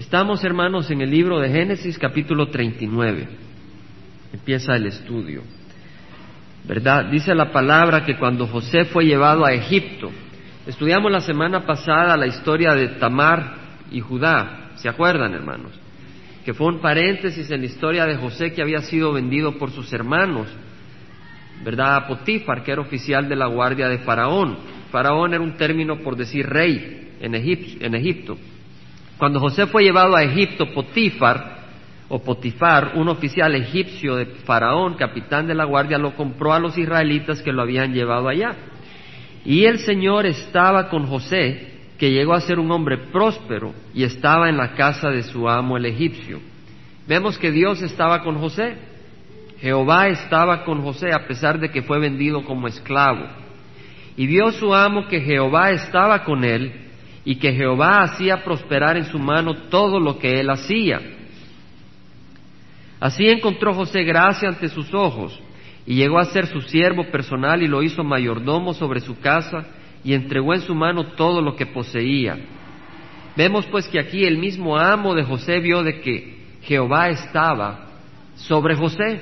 Estamos, hermanos, en el libro de Génesis capítulo 39. Empieza el estudio. ¿Verdad? Dice la palabra que cuando José fue llevado a Egipto, estudiamos la semana pasada la historia de Tamar y Judá, ¿se acuerdan, hermanos? Que fue un paréntesis en la historia de José que había sido vendido por sus hermanos, ¿verdad? A Potifar, que era oficial de la guardia de Faraón. Faraón era un término por decir rey en Egipto. Cuando José fue llevado a Egipto, Potifar, o Potifar, un oficial egipcio de Faraón, capitán de la guardia, lo compró a los israelitas que lo habían llevado allá. Y el Señor estaba con José, que llegó a ser un hombre próspero y estaba en la casa de su amo el egipcio. Vemos que Dios estaba con José. Jehová estaba con José a pesar de que fue vendido como esclavo. Y vio su amo que Jehová estaba con él y que Jehová hacía prosperar en su mano todo lo que él hacía. Así encontró José gracia ante sus ojos y llegó a ser su siervo personal y lo hizo mayordomo sobre su casa y entregó en su mano todo lo que poseía. Vemos pues que aquí el mismo amo de José vio de que Jehová estaba sobre José.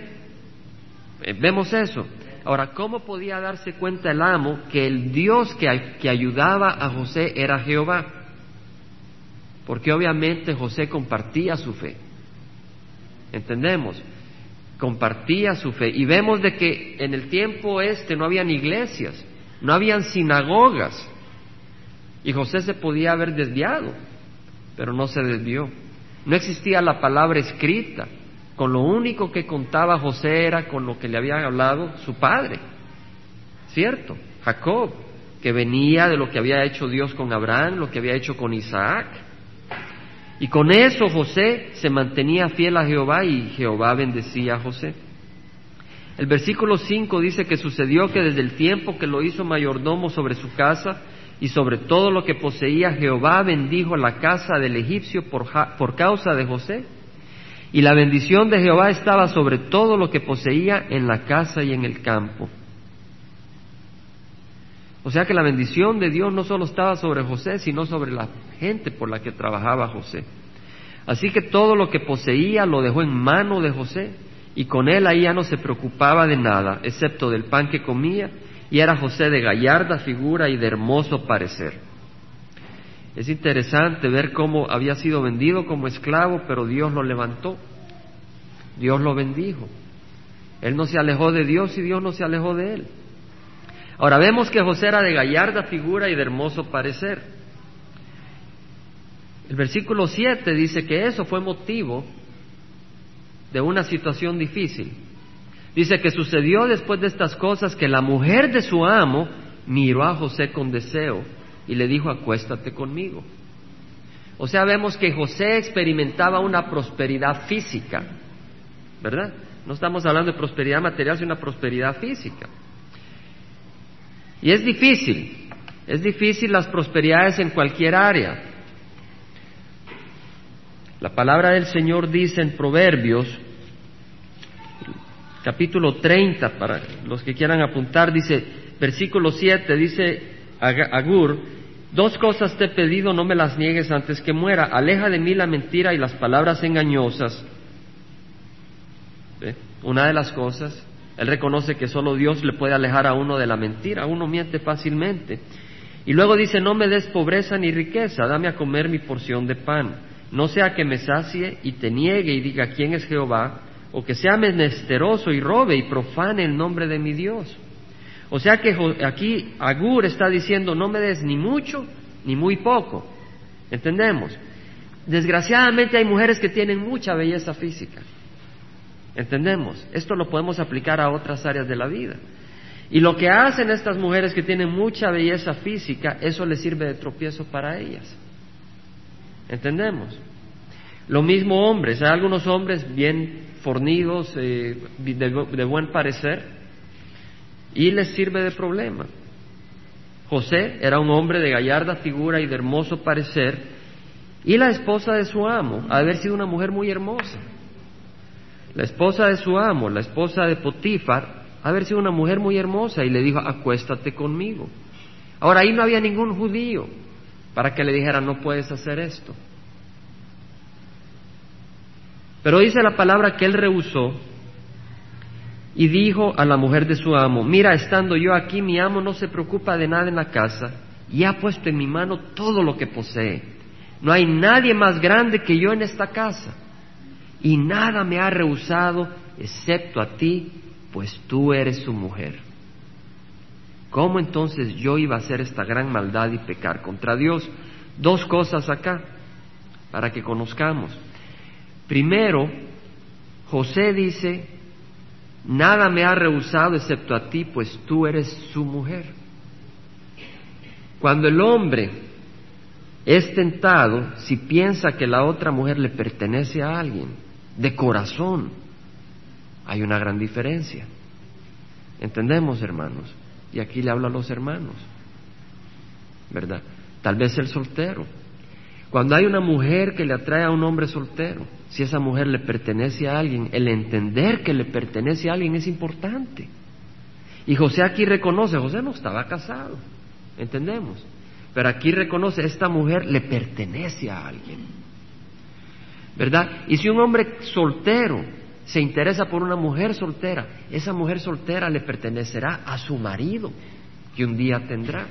Eh, vemos eso. Ahora, ¿cómo podía darse cuenta el amo que el Dios que, ayudaba a José era Jehová? Porque obviamente José compartía su fe. ¿Entendemos? Compartía su fe. Y vemos de que en el tiempo este no habían iglesias, no habían sinagogas. Y José se podía haber desviado, pero no se desvió. No existía la palabra escrita. Con lo único que contaba José era con lo que le había hablado su padre. ¿Cierto? Jacob, que venía de lo que había hecho Dios con Abraham, lo que había hecho con Isaac. Y con eso José se mantenía fiel a Jehová y Jehová bendecía a José. El versículo 5 dice que sucedió que desde el tiempo que lo hizo mayordomo sobre su casa y sobre todo lo que poseía, Jehová bendijo la casa del egipcio por, por causa de José y la bendición de Jehová estaba sobre todo lo que poseía en la casa y en el campo. O sea que la bendición de Dios no solo estaba sobre José, sino sobre la gente por la que trabajaba José. Así que todo lo que poseía lo dejó en mano de José y con él ahí ya no se preocupaba de nada, excepto del pan que comía, y era José de gallarda figura y de hermoso parecer. Es interesante ver cómo había sido vendido como esclavo, pero Dios lo levantó. Dios lo bendijo. Él no se alejó de Dios y Dios no se alejó de él. Ahora vemos que José era de gallarda figura y de hermoso parecer. El versículo 7 dice que eso fue motivo de una situación difícil. Dice que sucedió después de estas cosas que la mujer de su amo miró a José con deseo y le dijo, acuéstate conmigo. O sea, vemos que José experimentaba una prosperidad física, ¿verdad? No estamos hablando de prosperidad material, sino una prosperidad física. Y es difícil, es difícil las prosperidades en cualquier área. La palabra del Señor dice en Proverbios, capítulo 30, para los que quieran apuntar, dice, versículo 7, dice Agur, Dos cosas te he pedido, no me las niegues antes que muera. Aleja de mí la mentira y las palabras engañosas. Una de las cosas, él reconoce que solo Dios le puede alejar a uno de la mentira. Uno miente fácilmente. Y luego dice, no me des pobreza ni riqueza, dame a comer mi porción de pan. No sea que me sacie y te niegue y diga quién es Jehová, o que sea menesteroso y robe y profane el nombre de mi Dios. O sea que aquí Agur está diciendo, no me des ni mucho ni muy poco. ¿Entendemos? Desgraciadamente hay mujeres que tienen mucha belleza física. ¿Entendemos? Esto lo podemos aplicar a otras áreas de la vida. Y lo que hacen estas mujeres que tienen mucha belleza física, eso les sirve de tropiezo para ellas. ¿Entendemos? Lo mismo hombres, hay algunos hombres bien fornidos, eh, de buen parecer, y les sirve de problema. José era un hombre de gallarda figura y de hermoso parecer, y la esposa de su amo, ha haber sido una mujer muy hermosa. La esposa de su amo, la esposa de Potifar, ha haber sido una mujer muy hermosa y le dijo, acuéstate conmigo. Ahora ahí no había ningún judío para que le dijera, no puedes hacer esto. Pero dice la palabra que él rehusó y dijo a la mujer de su amo, mira, estando yo aquí, mi amo no se preocupa de nada en la casa y ha puesto en mi mano todo lo que posee. No hay nadie más grande que yo en esta casa y nada me ha rehusado excepto a ti, pues tú eres su mujer. ¿Cómo entonces yo iba a hacer esta gran maldad y pecar contra Dios? Dos cosas acá, para que conozcamos. Primero, José dice, nada me ha rehusado excepto a ti, pues tú eres su mujer. Cuando el hombre es tentado, si piensa que la otra mujer le pertenece a alguien, de corazón, hay una gran diferencia. ¿Entendemos, hermanos? Y aquí le hablo a los hermanos, ¿verdad? Tal vez el soltero. Cuando hay una mujer que le atrae a un hombre soltero, si esa mujer le pertenece a alguien, el entender que le pertenece a alguien es importante. Y José aquí reconoce, José no estaba casado, entendemos, pero aquí reconoce, esta mujer le pertenece a alguien, ¿verdad? Y si un hombre soltero se interesa por una mujer soltera, esa mujer soltera le pertenecerá a su marido, que un día tendrá.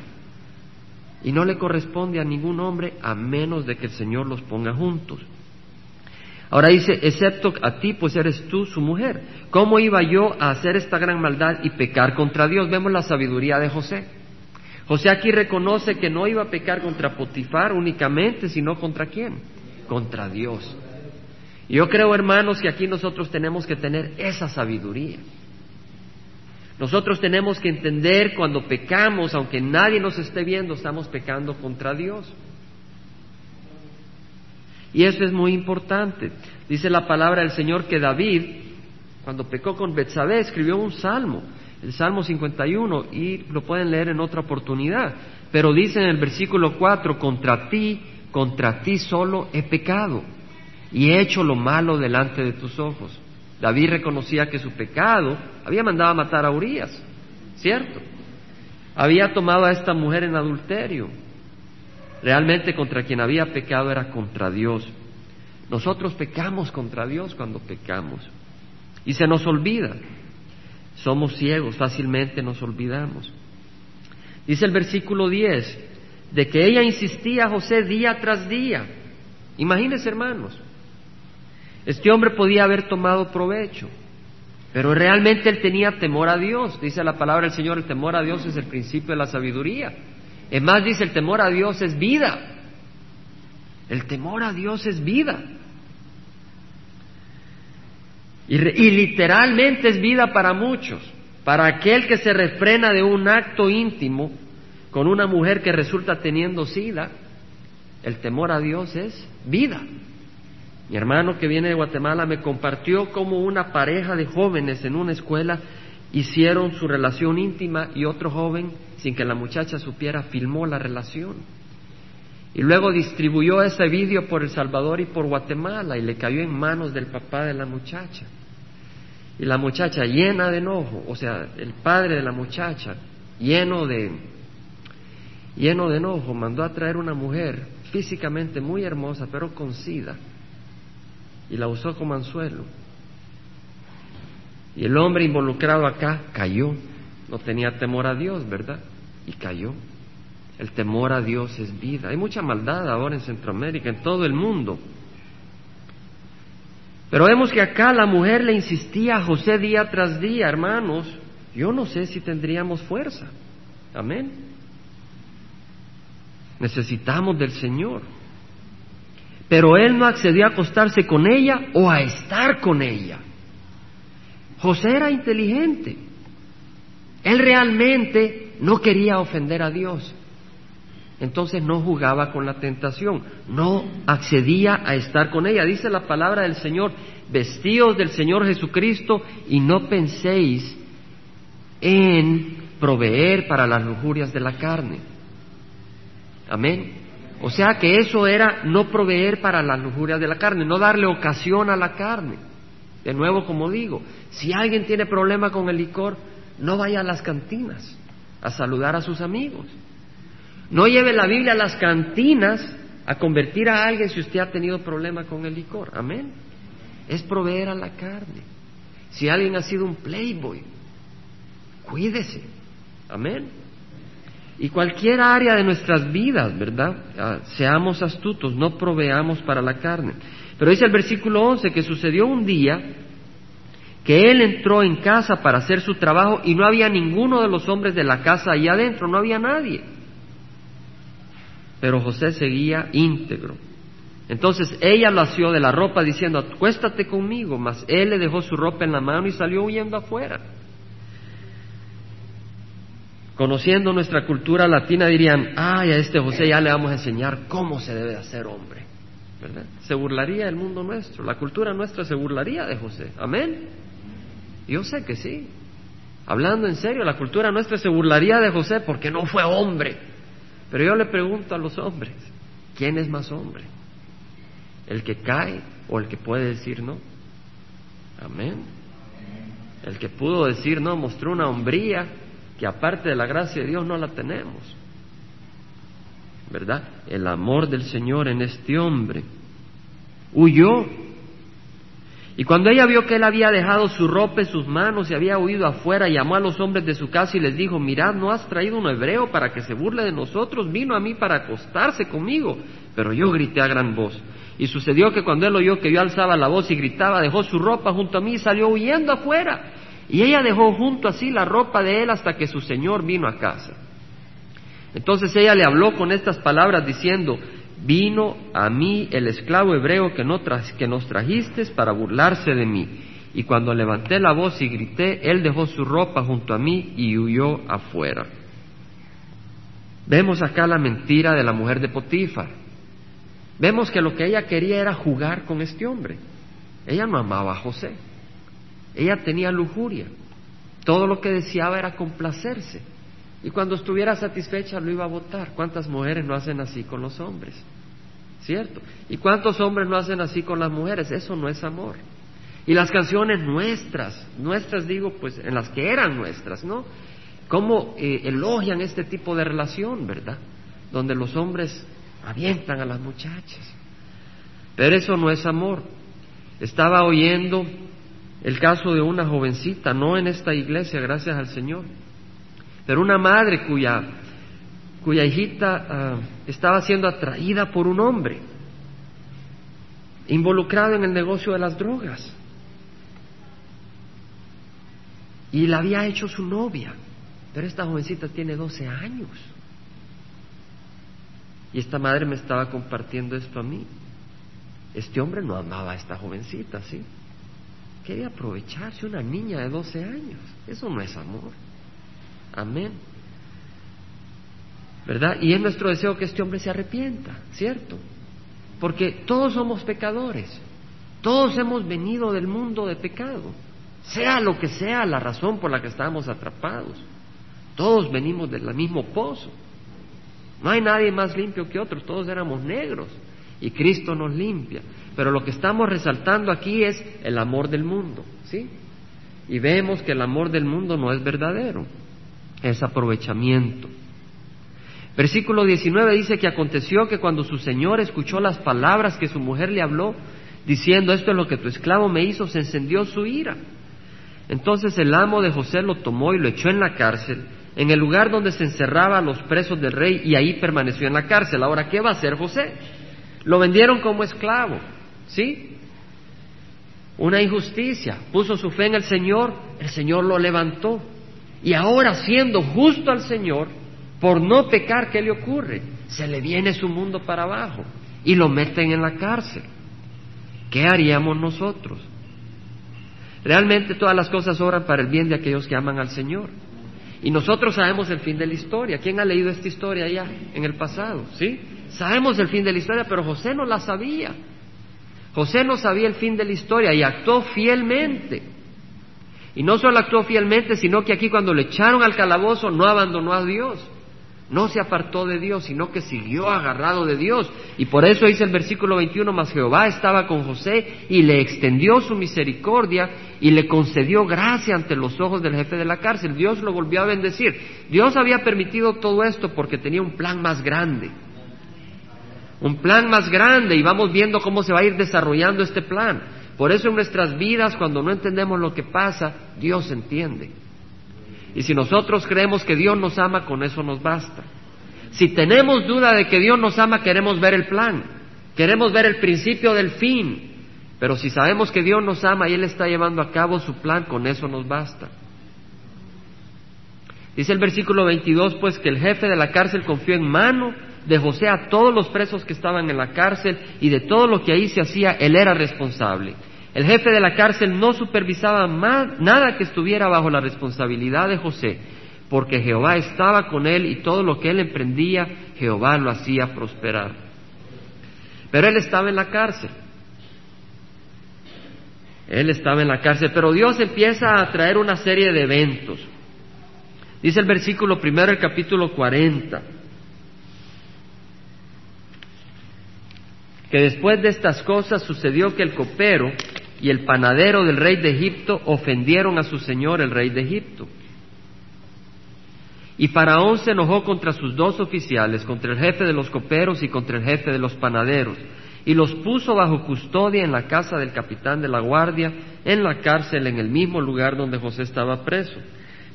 Y no le corresponde a ningún hombre a menos de que el Señor los ponga juntos. Ahora dice, excepto a ti, pues eres tú su mujer. ¿Cómo iba yo a hacer esta gran maldad y pecar contra Dios? Vemos la sabiduría de José. José aquí reconoce que no iba a pecar contra Potifar únicamente, sino contra quién? Contra Dios. Yo creo, hermanos, que aquí nosotros tenemos que tener esa sabiduría. Nosotros tenemos que entender cuando pecamos, aunque nadie nos esté viendo, estamos pecando contra Dios. Y eso es muy importante. Dice la palabra del Señor que David, cuando pecó con Betsabé, escribió un salmo, el Salmo 51, y lo pueden leer en otra oportunidad. Pero dice en el versículo 4, contra ti, contra ti solo he pecado y he hecho lo malo delante de tus ojos. David reconocía que su pecado había mandado a matar a Urias, ¿cierto? Había tomado a esta mujer en adulterio. Realmente contra quien había pecado era contra Dios. Nosotros pecamos contra Dios cuando pecamos. Y se nos olvida. Somos ciegos, fácilmente nos olvidamos. Dice el versículo 10, de que ella insistía a José día tras día. Imagínense, hermanos, este hombre podía haber tomado provecho, pero realmente él tenía temor a Dios. Dice la palabra del Señor, el temor a Dios es el principio de la sabiduría. Es más, dice, el temor a Dios es vida. El temor a Dios es vida. Y, literalmente es vida para muchos. Para aquel que se refrena de un acto íntimo con una mujer que resulta teniendo sida, el temor a Dios es vida. Mi hermano que viene de Guatemala me compartió cómo una pareja de jóvenes en una escuela hicieron su relación íntima y otro joven, sin que la muchacha supiera, filmó la relación. Y luego distribuyó ese vídeo por El Salvador y por Guatemala y le cayó en manos del papá de la muchacha. Y la muchacha llena de enojo, o sea, el padre de la muchacha, lleno de lleno de enojo, mandó a traer una mujer físicamente muy hermosa, pero con sida y la usó como anzuelo. Y el hombre involucrado acá cayó, no tenía temor a Dios, ¿verdad? Y cayó. El temor a Dios es vida. Hay mucha maldad ahora en Centroamérica, en todo el mundo. Pero vemos que acá la mujer le insistía a José día tras día, hermanos, yo no sé si tendríamos fuerza. Amén. Necesitamos del Señor. Pero él no accedió a acostarse con ella o a estar con ella. José era inteligente. Él realmente no quería ofender a Dios. Entonces no jugaba con la tentación, no accedía a estar con ella. Dice la palabra del Señor, vestidos del Señor Jesucristo y no penséis en proveer para las lujurias de la carne. Amén. O sea que eso era no proveer para las lujurias de la carne, no darle ocasión a la carne. De nuevo, como digo, si alguien tiene problema con el licor, no vaya a las cantinas a saludar a sus amigos. No lleve la Biblia a las cantinas a convertir a alguien si usted ha tenido problema con el licor. Amén. es proveer a la carne. Si alguien ha sido un playboy, cuídese. Amén. Y cualquier área de nuestras vidas, ¿verdad? Ah, seamos astutos, no proveamos para la carne. Pero dice el versículo 11 que sucedió un día que él entró en casa para hacer su trabajo y no había ninguno de los hombres de la casa ahí adentro, no había nadie. Pero José seguía íntegro. Entonces ella lo asió de la ropa diciendo, acuéstate conmigo, mas él le dejó su ropa en la mano y salió huyendo afuera. Conociendo nuestra cultura latina dirían, ay, a este José ya le vamos a enseñar cómo se debe hacer hombre. ¿verdad? Se burlaría el mundo nuestro, la cultura nuestra se burlaría de José. Amén. Yo sé que sí. Hablando en serio, la cultura nuestra se burlaría de José porque no fue hombre. Pero yo le pregunto a los hombres, ¿quién es más hombre? ¿El que cae o el que puede decir no? Amén. El que pudo decir no mostró una hombría que aparte de la gracia de Dios no la tenemos. ¿Verdad? El amor del Señor en este hombre. Huyó. Y cuando ella vio que él había dejado su ropa en sus manos y había huido afuera, llamó a los hombres de su casa y les dijo, mirad, ¿no has traído un hebreo para que se burle de nosotros? Vino a mí para acostarse conmigo. Pero yo grité a gran voz. Y sucedió que cuando él oyó que yo alzaba la voz y gritaba, dejó su ropa junto a mí y salió huyendo afuera. Y ella dejó junto así la ropa de él hasta que su señor vino a casa. Entonces ella le habló con estas palabras diciendo, vino a mí el esclavo hebreo que, no que nos trajiste para burlarse de mí. Y cuando levanté la voz y grité, él dejó su ropa junto a mí y huyó afuera. Vemos acá la mentira de la mujer de Potifar. Vemos que lo que ella quería era jugar con este hombre. Ella no amaba a José. Ella tenía lujuria. Todo lo que deseaba era complacerse. Y cuando estuviera satisfecha lo iba a votar. ¿Cuántas mujeres no hacen así con los hombres? ¿Cierto? ¿Y cuántos hombres no hacen así con las mujeres? Eso no es amor. Y las canciones nuestras, nuestras digo, pues en las que eran nuestras, ¿no? ¿Cómo eh, elogian este tipo de relación, verdad? Donde los hombres avientan a las muchachas. Pero eso no es amor. Estaba oyendo el caso de una jovencita, no en esta iglesia, gracias al Señor, pero una madre cuya, cuya hijita ah, estaba siendo atraída por un hombre, involucrado en el negocio de las drogas, y la había hecho su novia, pero esta jovencita tiene 12 años. Y esta madre me estaba compartiendo esto a mí. Este hombre no amaba a esta jovencita, ¿sí? Quería aprovecharse una niña de 12 años. Eso no es amor. Amén. ¿Verdad? Y es nuestro deseo que este hombre se arrepienta, ¿cierto? Porque todos somos pecadores. Todos hemos venido del mundo de pecado. Sea lo que sea la razón por la que estamos atrapados. Todos venimos del mismo pozo. No hay nadie más limpio que otros. Todos éramos negros. Y Cristo nos limpia. Pero lo que estamos resaltando aquí es el amor del mundo, ¿sí? Y vemos que el amor del mundo no es verdadero, es aprovechamiento. Versículo 19 dice que aconteció que cuando su señor escuchó las palabras que su mujer le habló, diciendo, esto es lo que tu esclavo me hizo, se encendió su ira. Entonces el amo de José lo tomó y lo echó en la cárcel, en el lugar donde se encerraba a los presos del rey, y ahí permaneció en la cárcel. Ahora, ¿qué va a hacer José? Lo vendieron como esclavo. ¿Sí? Una injusticia. Puso su fe en el Señor, el Señor lo levantó. Y ahora siendo justo al Señor, por no pecar, ¿qué le ocurre? Se le viene su mundo para abajo y lo meten en la cárcel. ¿Qué haríamos nosotros? Realmente todas las cosas obran para el bien de aquellos que aman al Señor. Y nosotros sabemos el fin de la historia. ¿Quién ha leído esta historia ya en el pasado? ¿Sí? Sabemos el fin de la historia, pero José no la sabía. José no sabía el fin de la historia y actuó fielmente. Y no solo actuó fielmente, sino que aquí cuando le echaron al calabozo no abandonó a Dios, no se apartó de Dios, sino que siguió agarrado de Dios. Y por eso dice el versículo 21, más Jehová estaba con José y le extendió su misericordia y le concedió gracia ante los ojos del jefe de la cárcel. Dios lo volvió a bendecir. Dios había permitido todo esto porque tenía un plan más grande un plan más grande y vamos viendo cómo se va a ir desarrollando este plan. Por eso en nuestras vidas, cuando no entendemos lo que pasa, Dios entiende. Y si nosotros creemos que Dios nos ama, con eso nos basta. Si tenemos duda de que Dios nos ama, queremos ver el plan, queremos ver el principio del fin. Pero si sabemos que Dios nos ama y Él está llevando a cabo su plan, con eso nos basta. Dice el versículo 22, pues que el jefe de la cárcel confió en mano de José a todos los presos que estaban en la cárcel y de todo lo que ahí se hacía, él era responsable. El jefe de la cárcel no supervisaba nada que estuviera bajo la responsabilidad de José, porque Jehová estaba con él y todo lo que él emprendía, Jehová lo hacía prosperar. Pero él estaba en la cárcel. Él estaba en la cárcel, pero Dios empieza a traer una serie de eventos. Dice el versículo primero del capítulo 40, que después de estas cosas sucedió que el copero y el panadero del rey de Egipto ofendieron a su señor el rey de Egipto. Y Faraón se enojó contra sus dos oficiales, contra el jefe de los coperos y contra el jefe de los panaderos, y los puso bajo custodia en la casa del capitán de la guardia, en la cárcel, en el mismo lugar donde José estaba preso.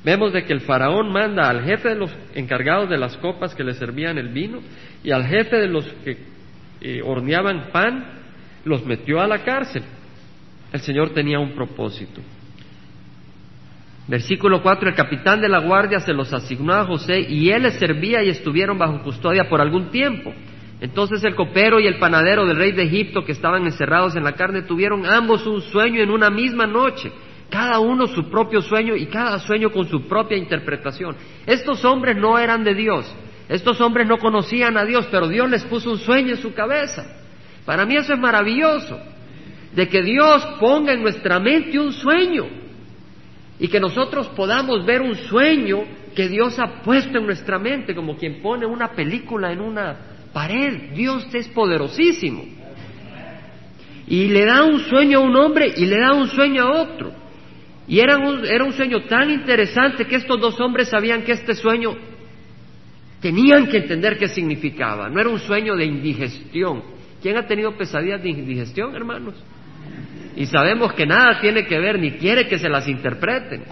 Vemos de que el faraón manda al jefe de los encargados de las copas que le servían el vino y al jefe de los que horneaban pan, los metió a la cárcel. El Señor tenía un propósito. Versículo 4, el capitán de la guardia se los asignó a José y él les servía y estuvieron bajo custodia por algún tiempo. Entonces el copero y el panadero del rey de Egipto que estaban encerrados en la carne tuvieron ambos un sueño en una misma noche, cada uno su propio sueño y cada sueño con su propia interpretación. Estos hombres no eran de Dios, estos hombres no conocían a Dios, pero Dios les puso un sueño en su cabeza. Para mí eso es maravilloso, de que Dios ponga en nuestra mente un sueño y que nosotros podamos ver un sueño que Dios ha puesto en nuestra mente, como quien pone una película en una pared. Dios es poderosísimo. Y le da un sueño a un hombre y le da un sueño a otro. Y era un, era un sueño tan interesante que estos dos hombres sabían que este sueño tenían que entender qué significaba. No era un sueño de indigestión. ¿Quién ha tenido pesadillas de indigestión, hermanos? Y sabemos que nada tiene que ver ni quiere que se las interpreten.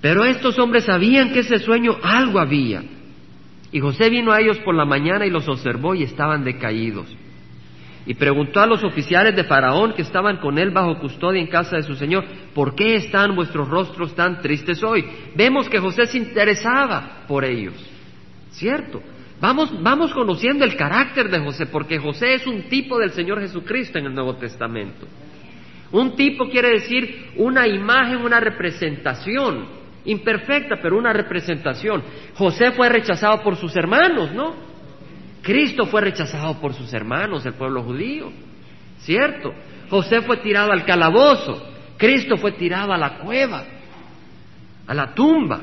Pero estos hombres sabían que ese sueño algo había. Y José vino a ellos por la mañana y los observó y estaban decaídos. Y preguntó a los oficiales de Faraón que estaban con él bajo custodia en casa de su señor, ¿por qué están vuestros rostros tan tristes hoy? Vemos que José se interesaba por ellos, ¿cierto? Vamos, vamos conociendo el carácter de José, porque José es un tipo del Señor Jesucristo en el Nuevo Testamento. Un tipo quiere decir una imagen, una representación, imperfecta, pero una representación. José fue rechazado por sus hermanos, ¿no? Cristo fue rechazado por sus hermanos, el pueblo judío, ¿cierto? José fue tirado al calabozo, Cristo fue tirado a la cueva, a la tumba.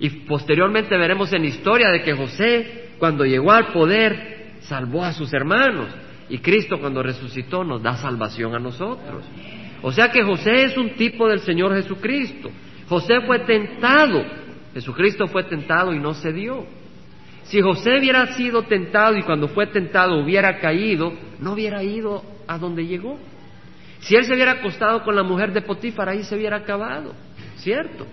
Y posteriormente veremos en historia de que José, cuando llegó al poder, salvó a sus hermanos. Y Cristo, cuando resucitó, nos da salvación a nosotros. O sea que José es un tipo del Señor Jesucristo. José fue tentado. Jesucristo fue tentado y no cedió. Si José hubiera sido tentado y cuando fue tentado hubiera caído, no hubiera ido a donde llegó. Si él se hubiera acostado con la mujer de Potífar, ahí se hubiera acabado, ¿cierto?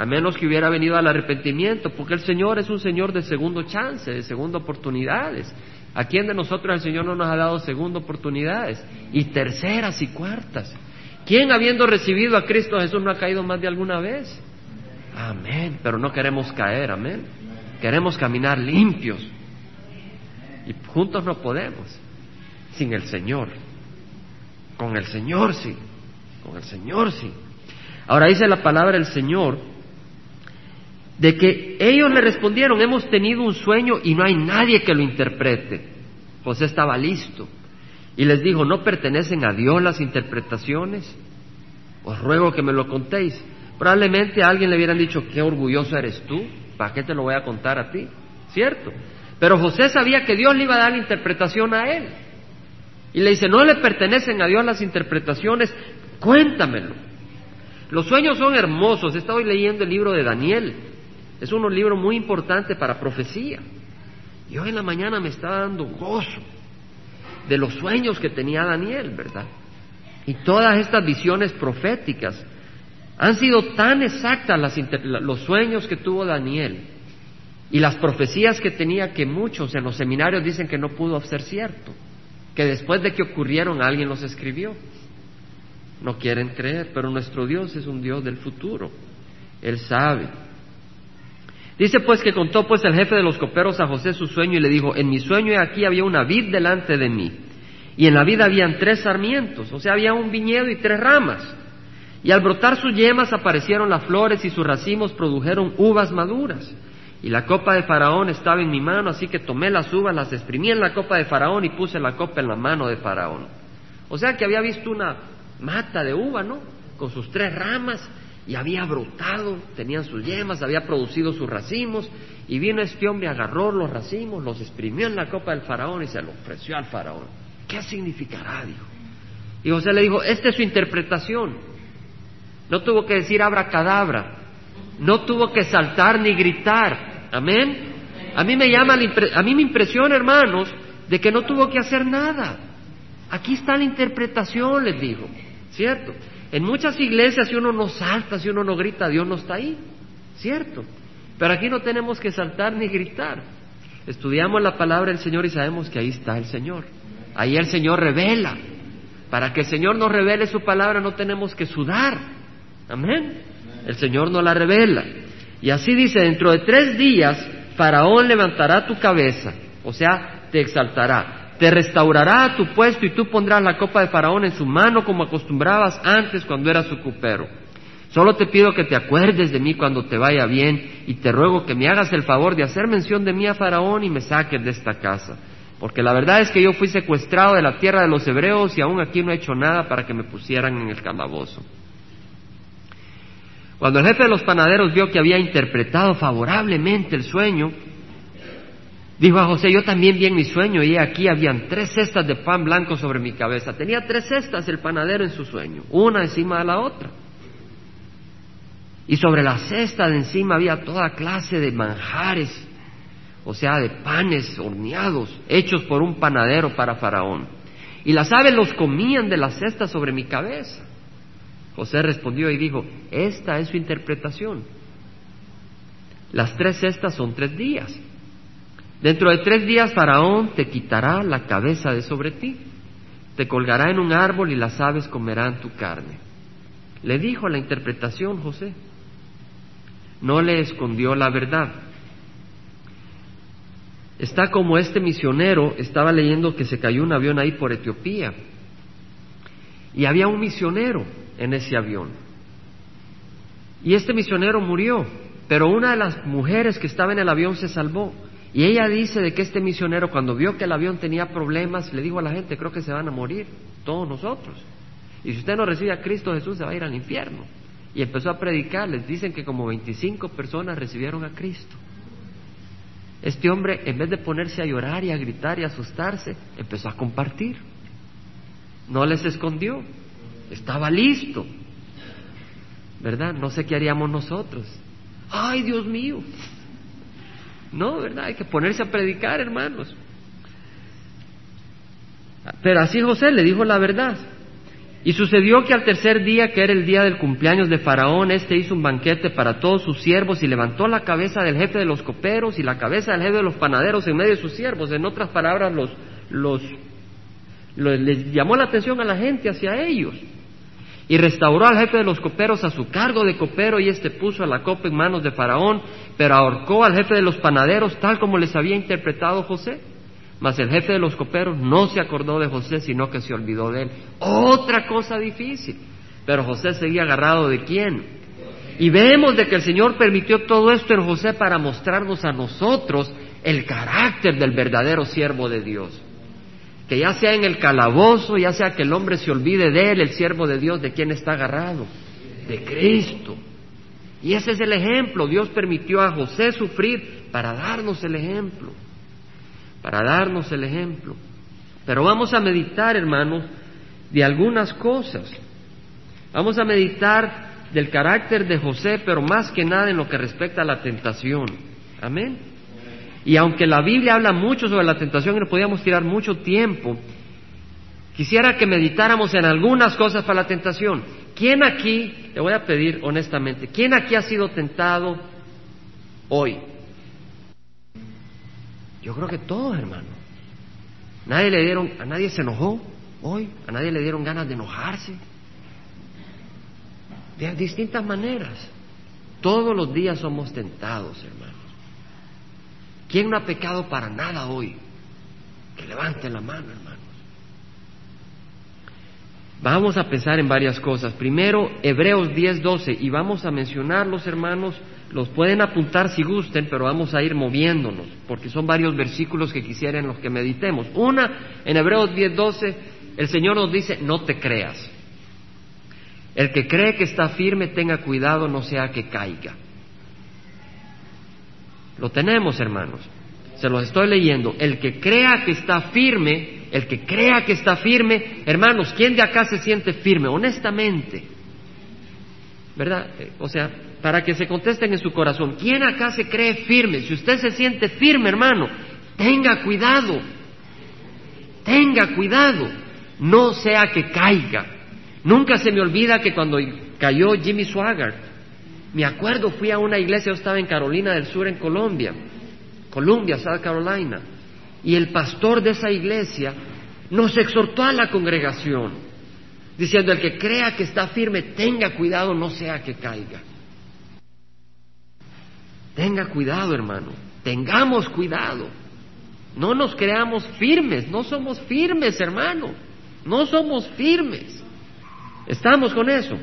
a menos que hubiera venido al arrepentimiento, porque el Señor es un Señor de segundo chance, de segunda oportunidades. ¿A quién de nosotros el Señor no nos ha dado segunda oportunidades? Y terceras y cuartas. ¿Quién habiendo recibido a Cristo Jesús no ha caído más de alguna vez? Amén, pero no queremos caer, amén. Queremos caminar limpios. Y juntos no podemos, sin el Señor. Con el Señor sí, con el Señor sí. Ahora dice la palabra del Señor de que ellos le respondieron, hemos tenido un sueño y no hay nadie que lo interprete. José estaba listo y les dijo, ¿no pertenecen a Dios las interpretaciones? Os ruego que me lo contéis. Probablemente a alguien le hubieran dicho, qué orgulloso eres tú, ¿para qué te lo voy a contar a ti? ¿Cierto? Pero José sabía que Dios le iba a dar interpretación a él. Y le dice, no le pertenecen a Dios las interpretaciones, cuéntamelo. Los sueños son hermosos. He estado leyendo el libro de Daniel es un libro muy importante para profecía. Y hoy en la mañana me está dando gozo. de los sueños que tenía Daniel, ¿verdad? Y todas estas visiones proféticas han sido tan exactas los sueños que tuvo Daniel y las profecías que tenía que muchos en los seminarios dicen que no pudo ser cierto, que después de que ocurrieron alguien los escribió. No quieren creer, pero nuestro Dios es un Dios del futuro. Él sabe. Dice pues que contó pues el jefe de los coperos a José su sueño y le dijo, en mi sueño aquí había una vid delante de mí y en la vid habían tres sarmientos, o sea, había un viñedo y tres ramas. Y al brotar sus yemas aparecieron las flores y sus racimos produjeron uvas maduras. Y la copa de Faraón estaba en mi mano, así que tomé las uvas, las exprimí en la copa de Faraón y puse la copa en la mano de Faraón. O sea que había visto una mata de uva, ¿no? Con sus tres ramas y había brotado, tenían sus yemas, había producido sus racimos y vino este hombre, agarró los racimos, los exprimió en la copa del Faraón y se lo ofreció al Faraón. ¿Qué significará? Dijo. Y José le dijo, esta es su interpretación. No tuvo que decir abracadabra, no tuvo que saltar ni gritar, Amén. A mí me llama, a mí me impresiona, hermanos, de que no tuvo que hacer nada. Aquí está la interpretación, les digo, ¿cierto? En muchas iglesias si uno no salta, si uno no grita, Dios no está ahí, ¿cierto? Pero aquí no tenemos que saltar ni gritar. Estudiamos la palabra del Señor y sabemos que ahí está el Señor. Ahí el Señor revela. Para que el Señor nos revele su palabra no tenemos que sudar. Amén. El Señor nos la revela. Y así dice, dentro de tres días Faraón levantará tu cabeza, o sea, te exaltará, te restaurará a tu puesto y tú pondrás la copa de Faraón en su mano como acostumbrabas antes cuando eras su cupero. Solo te pido que te acuerdes de mí cuando te vaya bien y te ruego que me hagas el favor de hacer mención de mí a Faraón y me saques de esta casa. Porque la verdad es que yo fui secuestrado de la tierra de los hebreos y aún aquí no he hecho nada para que me pusieran en el calabozo. Cuando el jefe de los panaderos vio que había interpretado favorablemente el sueño, dijo a José, yo también vi en mi sueño y aquí habían tres cestas de pan blanco sobre mi cabeza. Tenía tres cestas el panadero en su sueño, una encima de la otra. Y sobre la cesta de encima había toda clase de manjares, o sea, de panes horneados, hechos por un panadero para Faraón. Y las aves los comían de la cesta sobre mi cabeza. José respondió y dijo, esta es su interpretación. Las tres cestas son tres días. Dentro de tres días Faraón te quitará la cabeza de sobre ti, te colgará en un árbol y las aves comerán tu carne. Le dijo la interpretación José. No le escondió la verdad. Está como este misionero, estaba leyendo que se cayó un avión ahí por Etiopía. Y había un misionero en ese avión. Y este misionero murió, pero una de las mujeres que estaba en el avión se salvó. Y ella dice de que este misionero cuando vio que el avión tenía problemas, le dijo a la gente, creo que se van a morir todos nosotros. Y si usted no recibe a Cristo Jesús, se va a ir al infierno. Y empezó a predicar, les dicen que como 25 personas recibieron a Cristo. Este hombre, en vez de ponerse a llorar y a gritar y a asustarse, empezó a compartir. No les escondió estaba listo. ¿Verdad? No sé qué haríamos nosotros. Ay, Dios mío. No, ¿verdad? Hay que ponerse a predicar, hermanos. Pero así José le dijo la verdad. Y sucedió que al tercer día, que era el día del cumpleaños de Faraón, éste hizo un banquete para todos sus siervos y levantó la cabeza del jefe de los coperos y la cabeza del jefe de los panaderos en medio de sus siervos. En otras palabras, los, los, les llamó la atención a la gente hacia ellos y restauró al jefe de los coperos a su cargo de copero y éste puso a la copa en manos de Faraón, pero ahorcó al jefe de los panaderos tal como les había interpretado José. Mas el jefe de los coperos no se acordó de José, sino que se olvidó de él. Otra cosa difícil. Pero José seguía agarrado de quién. Y vemos de que el Señor permitió todo esto en José para mostrarnos a nosotros el carácter del verdadero siervo de Dios que ya sea en el calabozo, ya sea que el hombre se olvide de él, el siervo de Dios, ¿de quién está agarrado? De Cristo. Y ese es el ejemplo. Dios permitió a José sufrir para darnos el ejemplo. Para darnos el ejemplo. Pero vamos a meditar, hermanos, de algunas cosas. Vamos a meditar del carácter de José, pero más que nada en lo que respecta a la tentación. Amén. Y aunque la Biblia habla mucho sobre la tentación y nos podíamos tirar mucho tiempo, Quisiera que meditáramos en algunas cosas para la tentación. ¿Quién aquí, le voy a pedir honestamente, quién aquí ha sido tentado hoy? Yo creo que todos, hermano. Nadie le dieron, a nadie se enojó hoy, a nadie le dieron ganas de enojarse. De distintas maneras. Todos los días somos tentados, hermanos. ¿Quién no ha pecado para nada hoy? Que levante la mano, hermanos. Vamos a pensar en varias cosas. Primero, Hebreos 10, 12, y vamos a mencionarlos, hermanos, los pueden apuntar si gusten, pero vamos a ir moviéndonos, porque son varios versículos que quisiera en los que meditemos. Una, en Hebreos 10, 12, el Señor nos dice, no te creas. El que cree que está firme, tenga cuidado, no sea que caiga. Lo tenemos, hermanos. Se los estoy leyendo. El que crea que está firme, el que crea que está firme, hermanos, ¿quién de acá se siente firme? Honestamente. ¿Verdad? O sea, para que se contesten en su corazón, ¿quién acá se cree firme? Si usted se siente firme, hermano, tenga cuidado. Tenga cuidado. No sea que caiga. Nunca se me olvida que cuando cayó Jimmy Swaggart, me acuerdo, fui a una iglesia, yo estaba en Carolina del Sur, en Colombia, Columbia, South Carolina, y el pastor de esa iglesia nos exhortó a la congregación, diciendo, el que crea que está firme, tenga cuidado, no sea que caiga. Tenga cuidado, hermano, tengamos cuidado. No nos creamos firmes, no somos firmes, hermano, no somos firmes. ¿Estamos con eso?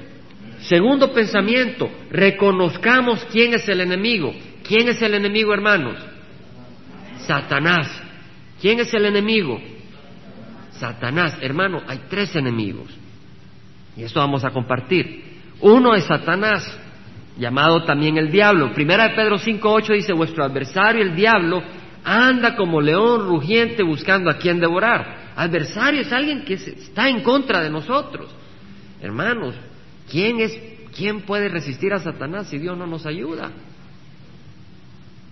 Segundo pensamiento, reconozcamos quién es el enemigo. ¿Quién es el enemigo, hermanos? Satanás. ¿Quién es el enemigo? Satanás. Hermano, hay tres enemigos. Y esto vamos a compartir. Uno es Satanás, llamado también el diablo. Primera de Pedro 5.8 dice, vuestro adversario, el diablo, anda como león rugiente buscando a quien devorar. Adversario es alguien que está en contra de nosotros. Hermanos, ¿quién es quién puede resistir a Satanás si Dios no nos ayuda?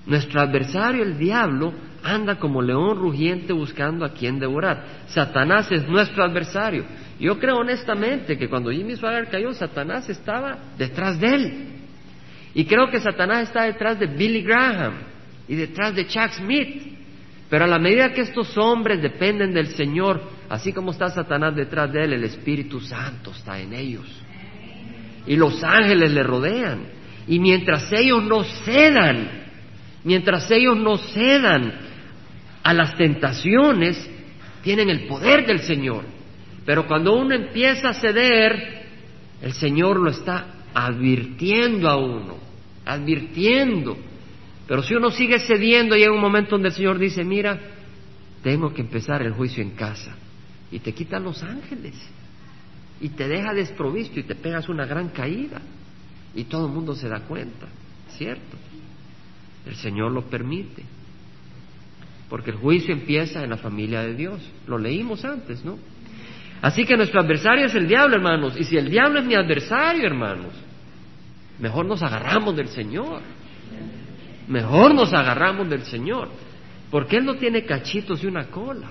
Nuestro adversario, el diablo, anda como león rugiente buscando a quien devorar. Satanás es nuestro adversario. Yo creo honestamente que cuando Jimmy Swagger cayó, Satanás estaba detrás de él. Y creo que Satanás está detrás de Billy Graham y detrás de Chuck Smith. Pero a la medida que estos hombres dependen del Señor, así como está Satanás detrás de él, el Espíritu Santo está en ellos. Y los ángeles le rodean. Y mientras ellos no cedan, mientras ellos no cedan a las tentaciones, tienen el poder del Señor. Pero cuando uno empieza a ceder, el Señor lo está advirtiendo a uno, advirtiendo pero si uno sigue cediendo, llega un momento donde el Señor dice, mira, tengo que empezar el juicio en casa. Y te quitan los ángeles. Y te deja desprovisto y te pegas una gran caída. Y todo el mundo se da cuenta, ¿cierto? El Señor lo permite. Porque el juicio empieza en la familia de Dios. Lo leímos antes, ¿no? Así que nuestro adversario es el diablo, hermanos. Y si el diablo es mi adversario, hermanos, mejor nos agarramos del Señor. Mejor nos agarramos del Señor, porque Él no tiene cachitos y una cola.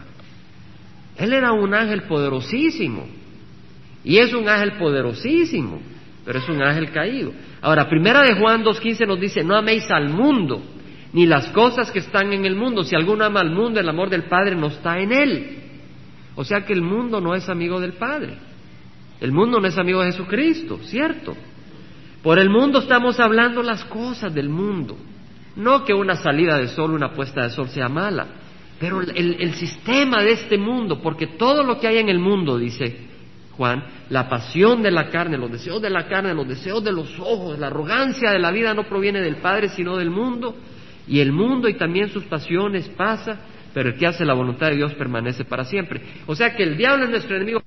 Él era un ángel poderosísimo, y es un ángel poderosísimo, pero es un ángel caído. Ahora, primera de Juan 2.15 nos dice, no améis al mundo, ni las cosas que están en el mundo. Si alguno ama al mundo, el amor del Padre no está en él. O sea que el mundo no es amigo del Padre. El mundo no es amigo de Jesucristo, ¿cierto? Por el mundo estamos hablando las cosas del mundo. No que una salida de sol, una puesta de sol sea mala, pero el, sistema de este mundo, porque todo lo que hay en el mundo, dice Juan, la pasión de la carne, los deseos de la carne, los deseos de los ojos, la arrogancia de la vida no proviene del Padre, sino del mundo, y el mundo y también sus pasiones pasa, pero el que hace la voluntad de Dios permanece para siempre. O sea que el diablo es nuestro enemigo.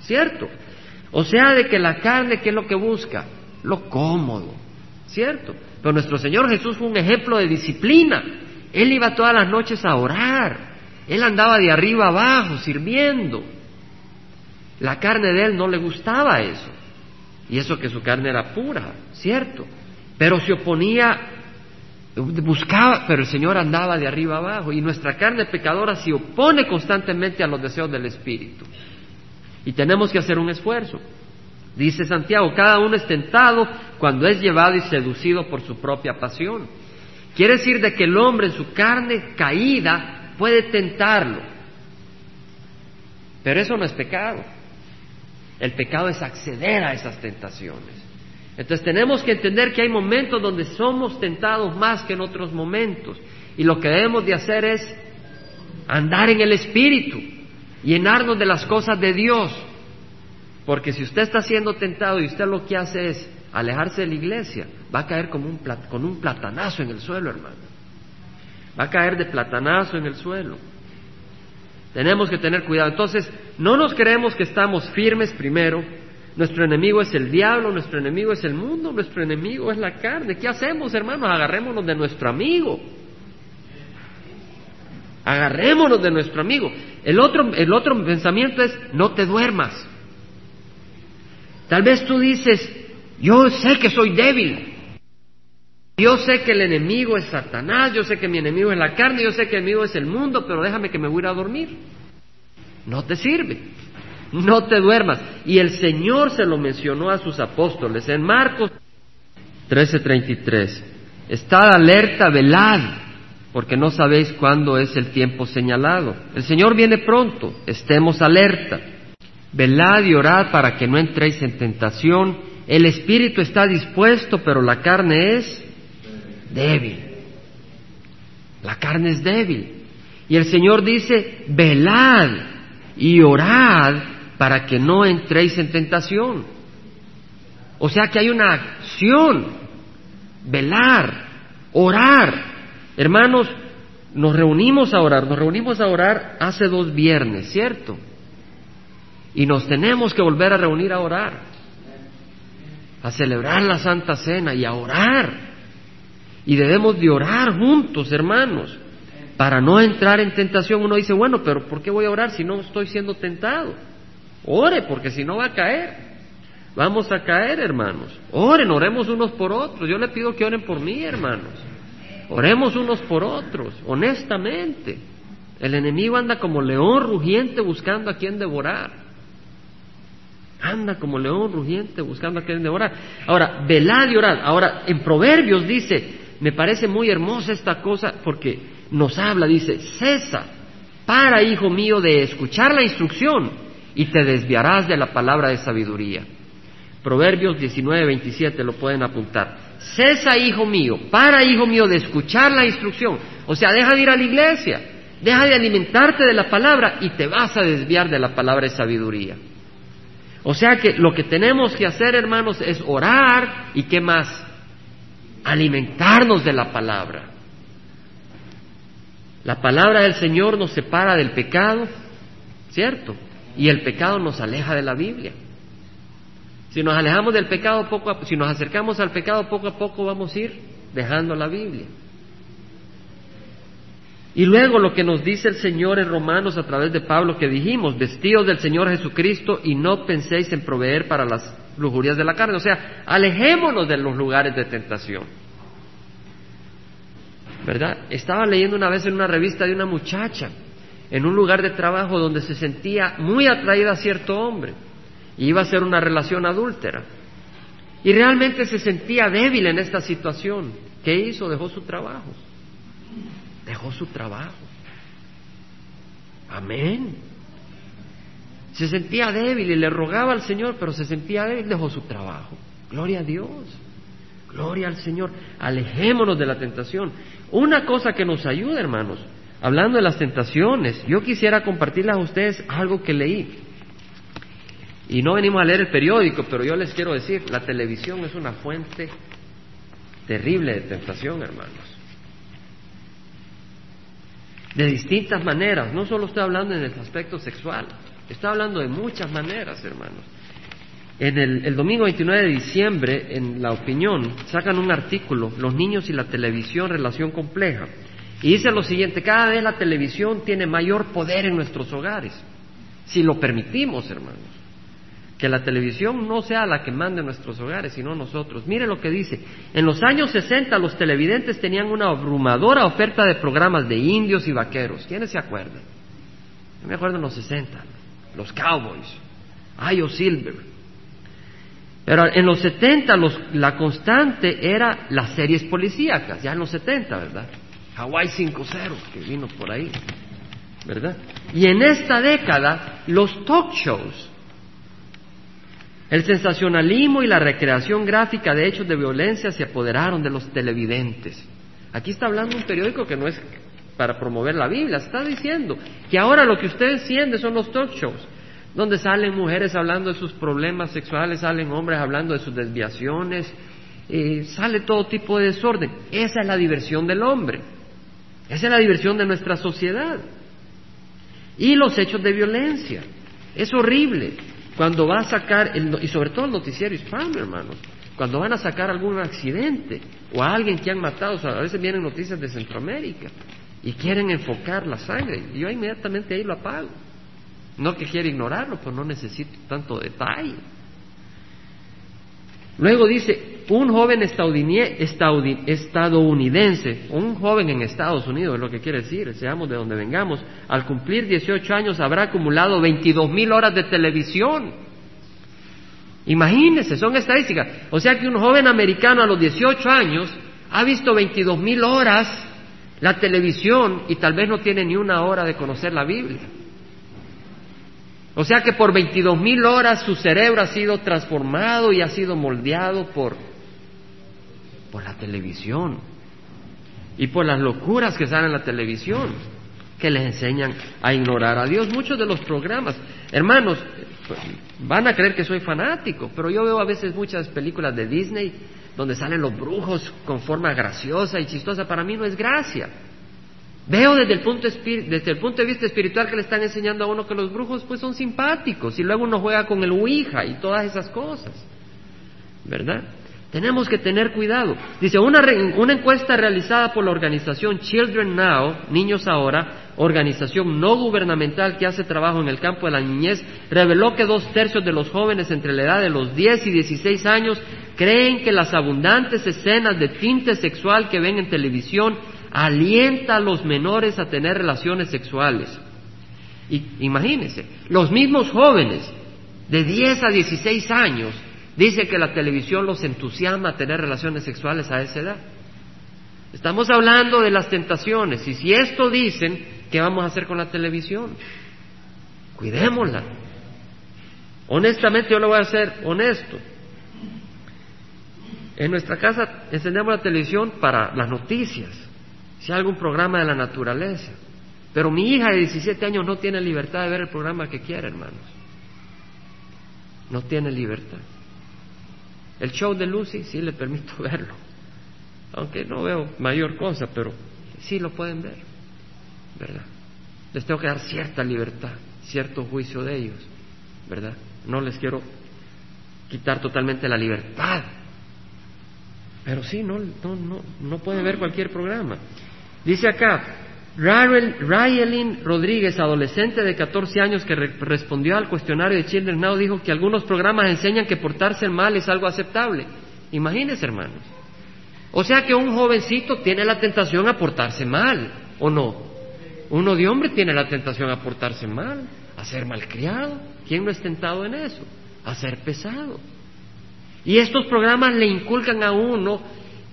¿Cierto? O sea, de que la carne, ¿qué es lo que busca? Lo cómodo. ¿Cierto? Pero nuestro Señor Jesús fue un ejemplo de disciplina. Él iba todas las noches a orar. Él andaba de arriba abajo sirviendo. La carne de él no le gustaba eso. Y eso que su carne era pura, cierto. Pero se oponía Buscaba, pero el Señor andaba de arriba abajo y nuestra carne pecadora se opone constantemente a los deseos del Espíritu. Y tenemos que hacer un esfuerzo. Dice Santiago, cada uno es tentado cuando es llevado y seducido por su propia pasión. Quiere decir de que el hombre en su carne caída puede tentarlo. Pero eso no es pecado. El pecado es acceder a esas tentaciones. Entonces tenemos que entender que hay momentos donde somos tentados más que en otros momentos. Y lo que debemos de hacer es andar en el Espíritu, llenarnos de las cosas de Dios. Porque si usted está siendo tentado y usted lo que hace es alejarse de la iglesia, va a caer como un con un platanazo en el suelo, hermano. Va a caer de platanazo en el suelo. Tenemos que tener cuidado. Entonces, no nos creemos que estamos firmes primero, nuestro enemigo es el diablo, nuestro enemigo es el mundo, nuestro enemigo es la carne. ¿Qué hacemos, hermanos? Agarrémonos de nuestro amigo. Agarrémonos de nuestro amigo. El otro, el otro pensamiento es, no te duermas. Tal vez tú dices, yo sé que soy débil. Yo sé que el enemigo es Satanás, yo sé que mi enemigo es la carne, yo sé que el enemigo es el mundo, pero déjame que me voy a dormir. No te sirve no te duermas. Y el Señor se lo mencionó a sus apóstoles en Marcos 13:33. Estad alerta, velad, porque no sabéis cuándo es el tiempo señalado. El Señor viene pronto, estemos alerta. Velad y orad para que no entréis en tentación. El espíritu está dispuesto, pero la carne es débil. La carne es débil. Y el Señor dice, velad y orad para que no entréis en tentación. O sea que hay una acción, velar, orar. Hermanos, nos reunimos a orar, nos reunimos a orar hace dos viernes, ¿cierto? Y nos tenemos que volver a reunir a orar, a celebrar la Santa Cena y a orar. Y debemos de orar juntos, hermanos, para no entrar en tentación. Uno dice, bueno, pero ¿por qué voy a orar si no estoy siendo tentado? Ore, porque si no va a caer. Vamos a caer, hermanos. Oren, oremos unos por otros. Yo le pido que oren por mí, hermanos. Oremos unos por otros, honestamente. El enemigo anda como león rugiente buscando a quien devorar. Anda como león rugiente buscando a quien devorar. Ahora, velad y orad. Ahora, en Proverbios dice, me parece muy hermosa esta cosa porque nos habla, dice, cesa, para, hijo mío, de escuchar la instrucción y te desviarás de la palabra de sabiduría. Proverbios 19, 27 lo pueden apuntar. Cesa, hijo mío, para, hijo mío, de escuchar la instrucción. O sea, deja de ir a la iglesia, deja de alimentarte de la palabra y te vas a desviar de la palabra de sabiduría. O sea que lo que tenemos que hacer, hermanos, es orar y qué más? Alimentarnos de la palabra. La palabra del Señor nos separa del pecado, ¿cierto? y el pecado nos aleja de la Biblia. Si nos alejamos del pecado poco a, si nos acercamos al pecado poco a poco vamos a ir dejando la Biblia. Y luego lo que nos dice el Señor en Romanos a través de Pablo que dijimos, vestidos del Señor Jesucristo y no penséis en proveer para las lujurias de la carne. O sea, alejémonos de los lugares de tentación. ¿Verdad? Estaba leyendo una vez en una revista de una muchacha en un lugar de trabajo donde se sentía muy atraída a cierto hombre y iba a ser una relación adúltera. Y realmente se sentía débil en esta situación. ¿Qué hizo? Dejó su trabajo. Dejó su trabajo. Amén. Se sentía débil y le rogaba al Señor, pero se sentía débil, dejó su trabajo. Gloria a Dios. Gloria al Señor. Alejémonos de la tentación. Una cosa que nos ayuda, hermanos, hablando de las tentaciones, yo quisiera compartirles a ustedes algo que leí. Y no venimos a leer el periódico, pero yo les quiero decir, la televisión es una fuente terrible de tentación, hermanos. De distintas maneras, no solo estoy hablando en el aspecto sexual, estoy hablando de muchas maneras, hermanos. En el, el, domingo 29 de diciembre, en La Opinión, sacan un artículo, Los niños y la televisión, relación compleja. Y dice lo siguiente, cada vez la televisión tiene mayor poder en nuestros hogares, si lo permitimos, hermanos. que la televisión no sea la que mande nuestros hogares, sino nosotros. Mire lo que dice. En los años 60 los televidentes tenían una abrumadora oferta de programas de indios y vaqueros. ¿Quiénes se acuerdan? Yo me acuerdo en los 60, los Cowboys, Ayo Silver. Pero en los 70 la constante era las series policíacas, ya en los 70, ¿verdad? Hawaii 5-0, que vino por ahí, ¿verdad? Y en esta década los talk shows el sensacionalismo y la recreación gráfica de hechos de violencia se apoderaron de los televidentes. Aquí está hablando un periódico que no es para promover la Biblia, está diciendo que ahora lo que ustedes sienten son los talk shows, donde salen mujeres hablando de sus problemas sexuales, salen hombres hablando de sus desviaciones, y sale todo tipo de desorden. Esa es la diversión del hombre, esa es la diversión de nuestra sociedad. Y los hechos de violencia, es horrible cuando va a sacar, y sobre todo el noticiero hispano, hermanos, cuando van a sacar algún accidente o a alguien que han matado, o a veces vienen noticias de Centroamérica y quieren enfocar la sangre, yo inmediatamente ahí lo apago. No que quiera ignorarlo, pues no necesito tanto detalle. Luego dice, un joven estadounidense, un joven en Estados Unidos, es lo que quiere decir, seamos de donde vengamos, al cumplir 18 años habrá acumulado 22 mil horas de televisión. Imagínense, son estadísticas. O sea que un joven americano a los 18 años ha visto 22 mil horas la televisión y tal vez no tiene ni una hora de conocer la Biblia. O sea que por 22 mil horas su cerebro ha sido transformado y ha sido moldeado por, por la televisión y por las locuras que salen en la televisión, que les enseñan a ignorar a Dios. Muchos de los programas, hermanos, van a creer que soy fanático, pero yo veo a veces muchas películas de Disney donde salen los brujos con forma graciosa y chistosa. Para mí no es gracia. Veo desde el, punto desde el punto de vista espiritual que le están enseñando a uno que los brujos pues son simpáticos y luego uno juega con el Ouija y todas esas cosas. ¿Verdad? Tenemos que tener cuidado. Dice, una, una encuesta realizada por la organización Children Now, Niños Ahora, organización no gubernamental que hace trabajo en el campo de la niñez, reveló que dos tercios de los jóvenes entre la edad de los 10 y 16 años creen que las abundantes escenas de tinte sexual que ven en televisión alienta a los menores a tener relaciones sexuales. Y imagínense, los mismos jóvenes de 10 a 16 años dicen que la televisión los entusiasma a tener relaciones sexuales a esa edad. Estamos hablando de las tentaciones y si esto dicen, ¿qué vamos a hacer con la televisión? Cuidémosla. Honestamente yo lo voy a hacer honesto. En nuestra casa encendemos la televisión para las noticias, si hay algún programa de la naturaleza. Pero mi hija de 17 años no tiene libertad de ver el programa que quiere, hermanos. No tiene libertad. El show de Lucy sí le permito verlo. Aunque no veo mayor cosa, pero sí lo pueden ver. ¿Verdad? Les tengo que dar cierta libertad, cierto juicio de ellos. ¿Verdad? No les quiero quitar totalmente la libertad. Pero sí, no, no, no, no puede ver cualquier programa. Dice acá, Rayelin Rodríguez, adolescente de 14 años que respondió al cuestionario de Children Now, dijo que algunos programas enseñan que portarse mal es algo aceptable. Imagínense, hermanos. O sea que un jovencito tiene la tentación a portarse mal, ¿o no? Uno de hombre tiene la tentación a portarse mal, a ser malcriado. ¿Quién no es tentado en eso? A ser pesado. Y estos programas le inculcan a uno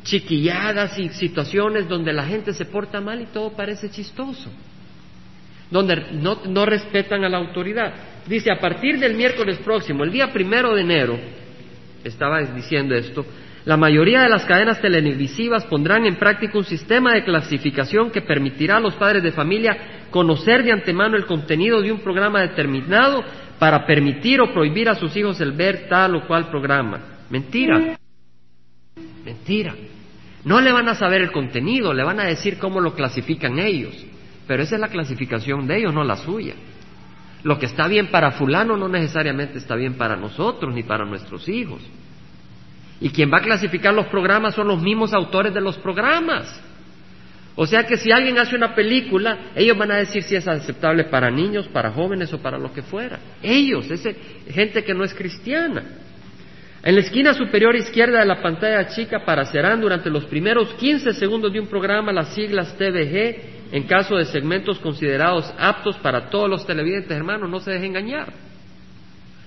chiquilladas y situaciones donde la gente se porta mal y todo parece chistoso, donde no, no respetan a la autoridad. Dice, a partir del miércoles próximo, el día primero de enero, estaba diciendo esto, la mayoría de las cadenas televisivas pondrán en práctica un sistema de clasificación que permitirá a los padres de familia conocer de antemano el contenido de un programa determinado para permitir o prohibir a sus hijos el ver tal o cual programa. Mentira. Mentira. No le van a saber el contenido, le van a decir cómo lo clasifican ellos, pero esa es la clasificación de ellos, no la suya. Lo que está bien para fulano no necesariamente está bien para nosotros ni para nuestros hijos. Y quien va a clasificar los programas son los mismos autores de los programas. O sea que si alguien hace una película, ellos van a decir si es aceptable para niños, para jóvenes o para lo que fuera. Ellos, ese, gente que no es cristiana. En la esquina superior izquierda de la pantalla chica aparecerán durante los primeros 15 segundos de un programa las siglas TVG en caso de segmentos considerados aptos para todos los televidentes. Hermanos, no se dejen engañar.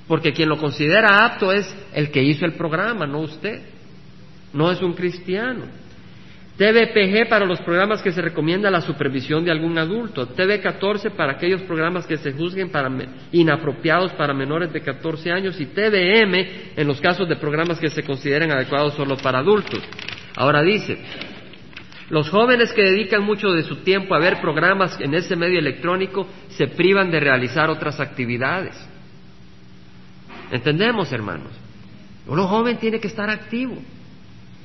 Porque quien lo considera apto es el que hizo el programa, no usted. No es un cristiano. TVPG para los programas que se recomienda la supervisión de algún adulto, TV14 para aquellos programas que se juzguen para inapropiados para menores de 14 años y TVM en los casos de programas que se consideren adecuados solo para adultos. Ahora dice, los jóvenes que dedican mucho de su tiempo a ver programas en ese medio electrónico se privan de realizar otras actividades. ¿Entendemos, hermanos? Uno joven tiene que estar activo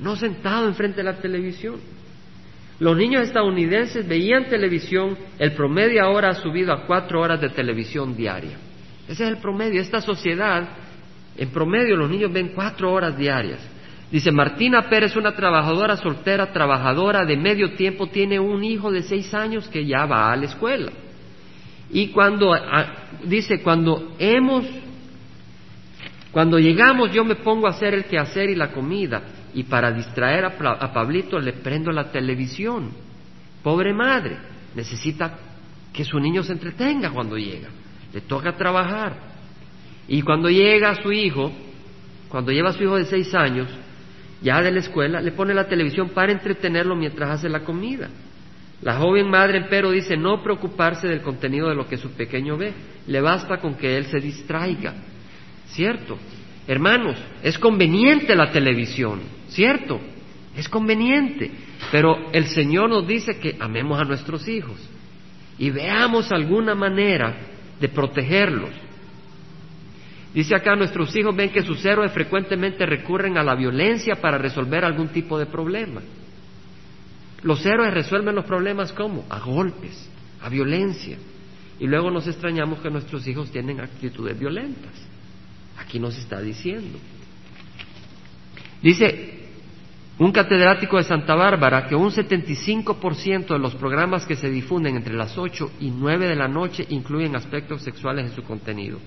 no sentado enfrente de la televisión. Los niños estadounidenses veían televisión, el promedio ahora ha subido a cuatro horas de televisión diaria. Ese es el promedio. Esta sociedad, en promedio, los niños ven cuatro horas diarias. Dice Martina Pérez, una trabajadora soltera, trabajadora de medio tiempo, tiene un hijo de seis años que ya va a la escuela. Y cuando, dice, cuando hemos, cuando llegamos yo me pongo a hacer el quehacer y la comida y para distraer a, Pablito le prendo la televisión. Pobre madre, necesita que su niño se entretenga cuando llega. Le toca trabajar. Y cuando llega su hijo, cuando lleva a su hijo de seis años, ya de la escuela, le pone la televisión para entretenerlo mientras hace la comida. La joven madre, empero, dice no preocuparse del contenido de lo que su pequeño ve, le basta con que él se distraiga. ¿Cierto? Hermanos, es conveniente la televisión, ¿cierto? Es conveniente, pero el Señor nos dice que amemos a nuestros hijos y veamos alguna manera de protegerlos. Dice acá, nuestros hijos ven que sus héroes frecuentemente recurren a la violencia para resolver algún tipo de problema. Los héroes resuelven los problemas ¿cómo? A golpes, a violencia. Y luego nos extrañamos que nuestros hijos tienen actitudes violentas. Aquí nos está diciendo. Dice un catedrático de Santa Bárbara que un 75% de los programas que se difunden entre las 8 y 9 de la noche incluyen aspectos sexuales en su contenido.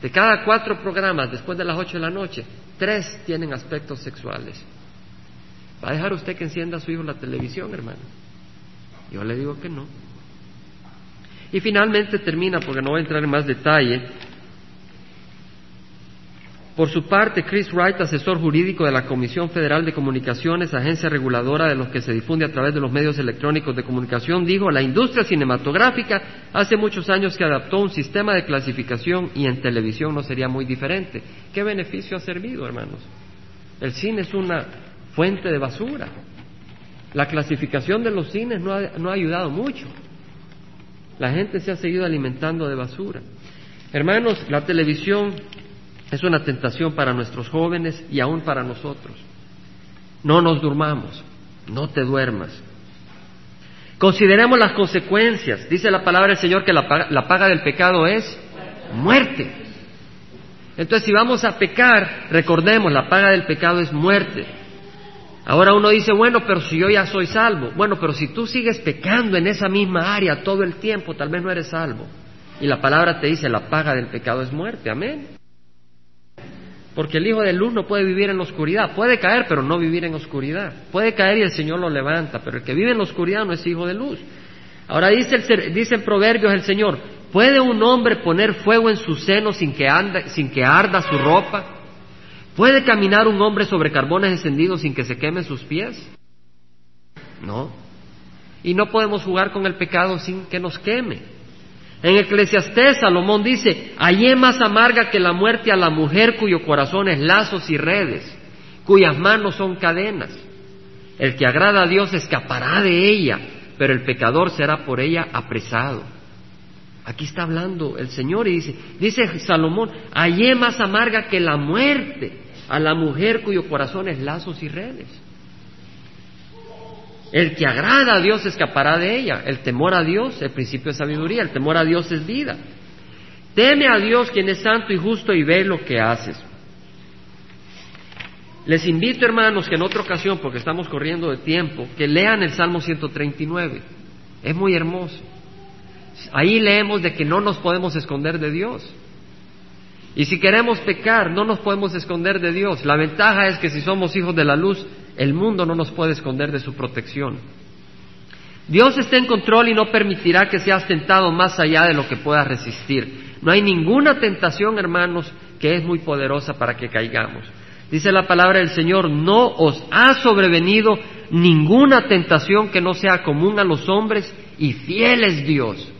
De cada cuatro programas después de las 8 de la noche, tres tienen aspectos sexuales. ¿Va a dejar usted que encienda a su hijo la televisión, hermano? Yo le digo que no. Y finalmente termina, porque no voy a entrar en más detalle, por su parte, Chris Wright, asesor jurídico de la Comisión Federal de Comunicaciones, agencia reguladora de los que se difunde a través de los medios electrónicos de comunicación, dijo, la industria cinematográfica hace muchos años que adaptó un sistema de clasificación y en televisión no sería muy diferente. ¿Qué beneficio ha servido, hermanos? El cine es una fuente de basura. La clasificación de los cines no ha, no ha ayudado mucho. La gente se ha seguido alimentando de basura. Hermanos, la televisión es una tentación para nuestros jóvenes y aún para nosotros. No nos durmamos, no te duermas. Consideremos las consecuencias. Dice la palabra del Señor que la paga, del pecado es muerte. Entonces, si vamos a pecar, recordemos, la paga del pecado es muerte. Ahora uno dice, bueno, pero si yo ya soy salvo. Bueno, pero si tú sigues pecando en esa misma área todo el tiempo, tal vez no eres salvo. Y la palabra te dice, la paga del pecado es muerte. Amén. Porque el hijo de luz no puede vivir en la oscuridad. Puede caer, pero no vivir en oscuridad. Puede caer y el Señor lo levanta, pero el que vive en la oscuridad no es hijo de luz. Ahora dice, el, dice en Proverbios el Señor, ¿puede un hombre poner fuego en su seno sin que, sin que arda su ropa? ¿Puede caminar un hombre sobre carbones encendidos sin que se quemen sus pies? No. Y no podemos jugar con el pecado sin que nos queme. En Eclesiastés, Salomón dice, hallé más amarga que la muerte a la mujer cuyo corazón es lazos y redes, cuyas manos son cadenas. El que agrada a Dios escapará de ella, pero el pecador será por ella apresado. Aquí está hablando el Señor y dice, dice Salomón, hallé más amarga que la muerte a la mujer cuyo corazón es lazos y redes. El que agrada a Dios escapará de ella. El temor a Dios, el principio de sabiduría, el temor a Dios es vida. Teme a Dios quien es santo y justo y ve lo que haces. Les invito, hermanos, que en otra ocasión, porque estamos corriendo de tiempo, que lean el Salmo 139. Es muy hermoso. Ahí leemos de que no nos podemos esconder de Dios. Y si queremos pecar, no nos podemos esconder de Dios. La ventaja es que si somos hijos de la luz, el mundo no nos puede esconder de su protección. Dios está en control y no permitirá que seas tentado más allá de lo que puedas resistir. No hay ninguna tentación, hermanos, que es muy poderosa para que caigamos. Dice la palabra del Señor, no os ha sobrevenido ninguna tentación que no sea común a los hombres y fiel es Dios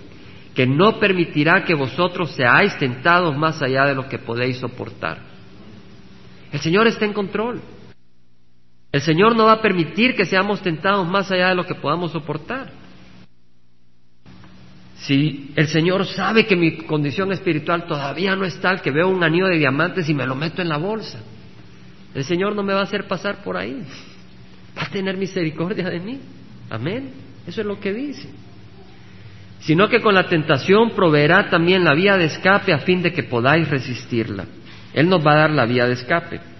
que no permitirá que vosotros seáis tentados más allá de lo que podéis soportar. El Señor está en control. El Señor no va a permitir que seamos tentados más allá de lo que podamos soportar. Si el Señor sabe que mi condición espiritual todavía no es tal que veo un anillo de diamantes y me lo meto en la bolsa, el Señor no me va a hacer pasar por ahí. Va a tener misericordia de mí. Amén. Eso es lo que dice sino que con la tentación proveerá también la vía de escape a fin de que podáis resistirla. Él nos va a dar la vía de escape.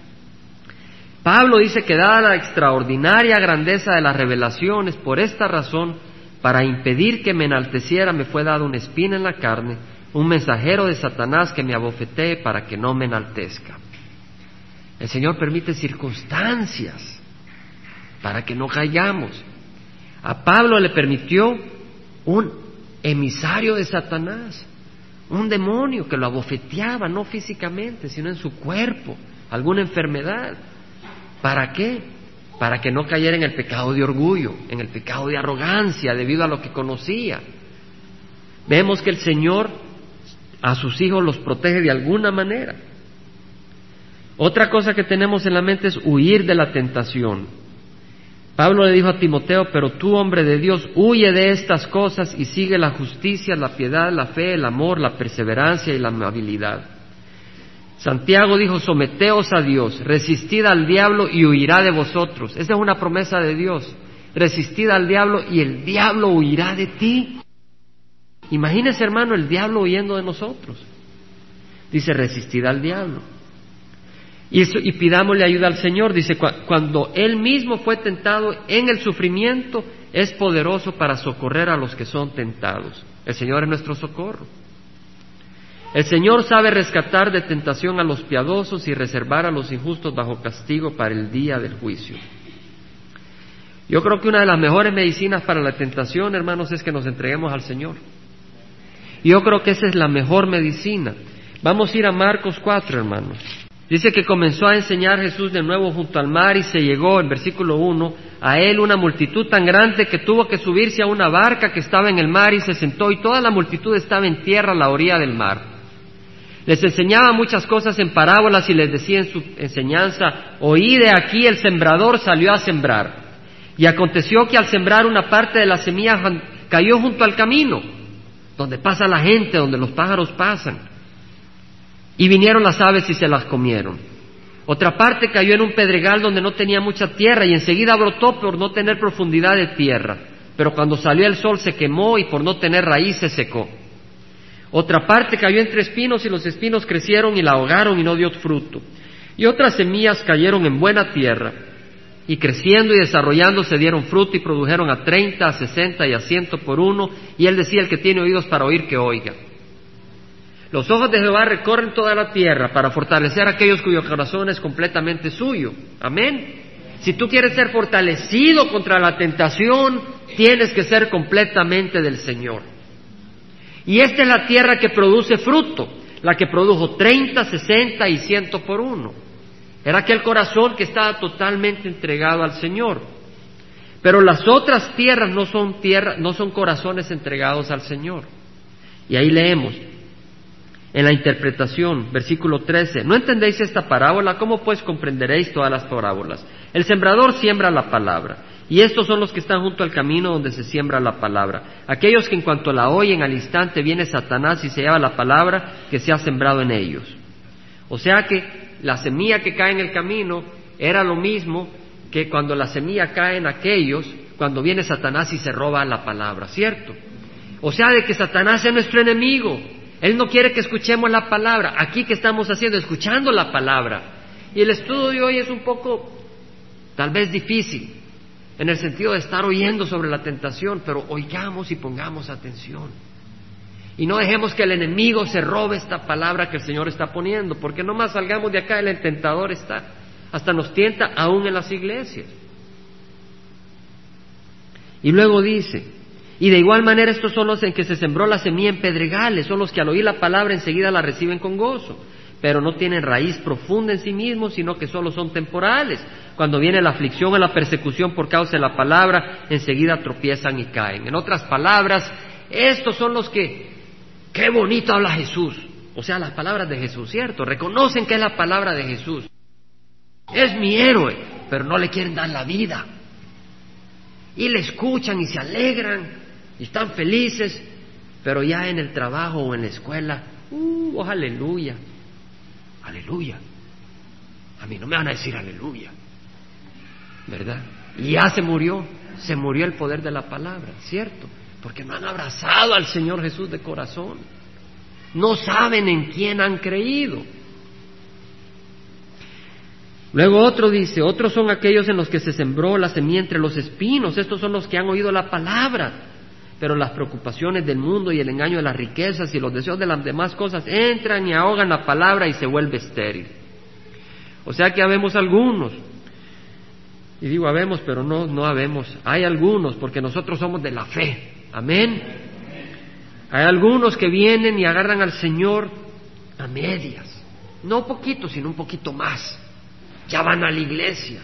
Pablo dice que dada la extraordinaria grandeza de las revelaciones, por esta razón, para impedir que me enalteciera, me fue dado una espina en la carne, un mensajero de Satanás que me abofetee para que no me enaltezca. El Señor permite circunstancias para que no caigamos. A Pablo le permitió un emisario de Satanás, un demonio que lo abofeteaba, no físicamente, sino en su cuerpo, alguna enfermedad. ¿Para qué? Para que no cayera en el pecado de orgullo, en el pecado de arrogancia debido a lo que conocía. Vemos que el Señor a sus hijos los protege de alguna manera. Otra cosa que tenemos en la mente es huir de la tentación. Pablo le dijo a Timoteo, pero tú, hombre de Dios, huye de estas cosas y sigue la justicia, la piedad, la fe, el amor, la perseverancia y la amabilidad. Santiago dijo, someteos a Dios, resistid al diablo y huirá de vosotros. Esa es una promesa de Dios. Resistid al diablo y el diablo huirá de ti. Imagínese, hermano, el diablo huyendo de nosotros. Dice, resistid al diablo. Y, pidámosle ayuda al Señor. Dice, cuando Él mismo fue tentado en el sufrimiento, es poderoso para socorrer a los que son tentados. El Señor es nuestro socorro. El Señor sabe rescatar de tentación a los piadosos y reservar a los injustos bajo castigo para el día del juicio. Yo creo que una de las mejores medicinas para la tentación, hermanos, es que nos entreguemos al Señor. Yo creo que esa es la mejor medicina. Vamos a ir a Marcos 4, hermanos. Dice que comenzó a enseñar Jesús de nuevo junto al mar y se llegó, en versículo 1, a él una multitud tan grande que tuvo que subirse a una barca que estaba en el mar y se sentó y toda la multitud estaba en tierra a la orilla del mar. Les enseñaba muchas cosas en parábolas y les decía en su enseñanza, oí de aquí el sembrador salió a sembrar. Y aconteció que al sembrar una parte de la semilla cayó junto al camino, donde pasa la gente, donde los pájaros pasan. Y vinieron las aves y se las comieron. Otra parte cayó en un pedregal donde no tenía mucha tierra y enseguida brotó por no tener profundidad de tierra. Pero cuando salió el sol se quemó y por no tener raíz se secó. Otra parte cayó entre espinos y los espinos crecieron y la ahogaron y no dio fruto. Y otras semillas cayeron en buena tierra y creciendo y desarrollándose dieron fruto y produjeron a treinta, a sesenta y a ciento por uno. Y él decía, el que tiene oídos para oír, que oiga. Los ojos de Jehová recorren toda la tierra para fortalecer a aquellos cuyo corazón es completamente suyo. Amén. Si tú quieres ser fortalecido contra la tentación, tienes que ser completamente del Señor. Y esta es la tierra que produce fruto, la que produjo 30, 60 y 100 por uno. Era aquel corazón que estaba totalmente entregado al Señor. Pero las otras tierras no son tierras, no son corazones entregados al Señor. Y ahí leemos, en la interpretación, versículo 13, ¿no entendéis esta parábola? ¿Cómo pues comprenderéis todas las parábolas? El sembrador siembra la palabra, y estos son los que están junto al camino donde se siembra la palabra. Aquellos que en cuanto la oyen al instante viene Satanás y se lleva la palabra que se ha sembrado en ellos. O sea que la semilla que cae en el camino era lo mismo que cuando la semilla cae en aquellos, cuando viene Satanás y se roba la palabra, ¿cierto? O sea, de que Satanás es nuestro enemigo, él no quiere que escuchemos la palabra. Aquí que estamos haciendo, escuchando la palabra. Y el estudio de hoy es un poco, tal vez difícil, en el sentido de estar oyendo sobre la tentación, pero oigamos y pongamos atención. Y no dejemos que el enemigo se robe esta palabra que el Señor está poniendo, porque no más salgamos de acá, el tentador está, hasta nos tienta aún en las iglesias. Y luego dice, y de igual manera estos son los en que se sembró la semilla en pedregales, son los que al oír la palabra enseguida la reciben con gozo, pero no tienen raíz profunda en sí mismos, sino que solo son temporales. Cuando viene la aflicción o la persecución por causa de la palabra, enseguida tropiezan y caen. En otras palabras, estos son los que, qué bonito habla Jesús, o sea, las palabras de Jesús, ¿cierto? Reconocen que es la palabra de Jesús. Es mi héroe, pero no le quieren dar la vida. Y le escuchan y se alegran y están felices, pero ya en el trabajo o en la escuela, uh, oh, aleluya, aleluya. A mí no me van a decir aleluya, ¿verdad? Y ya se murió, se murió el poder de la palabra, ¿cierto? Porque no han abrazado al Señor Jesús de corazón. No saben en quién han creído. Luego otro dice, otros son aquellos en los que se sembró la semilla entre los espinos, estos son los que han oído la palabra, pero las preocupaciones del mundo y el engaño de las riquezas y los deseos de las demás cosas entran y ahogan la palabra y se vuelve estéril. O sea que habemos algunos, y digo habemos, pero no, no habemos, hay algunos, porque nosotros somos de la fe, amén. Hay algunos que vienen y agarran al Señor a medias, no poquito, sino un poquito más, ya van a la iglesia,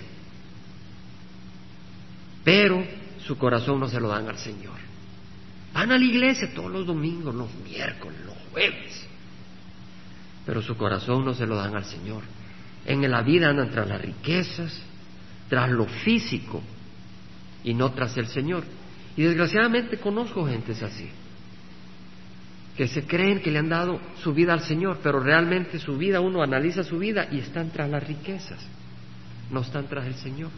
pero su corazón no se lo dan al Señor. Van a la iglesia todos los domingos, los miércoles, los jueves, pero su corazón no se lo dan al Señor. En la vida andan tras las riquezas, tras lo físico y no tras el Señor. Y desgraciadamente conozco gentes así, que se creen que le han dado su vida al Señor, pero realmente su vida, uno analiza su vida y están tras las riquezas, no están tras el Señor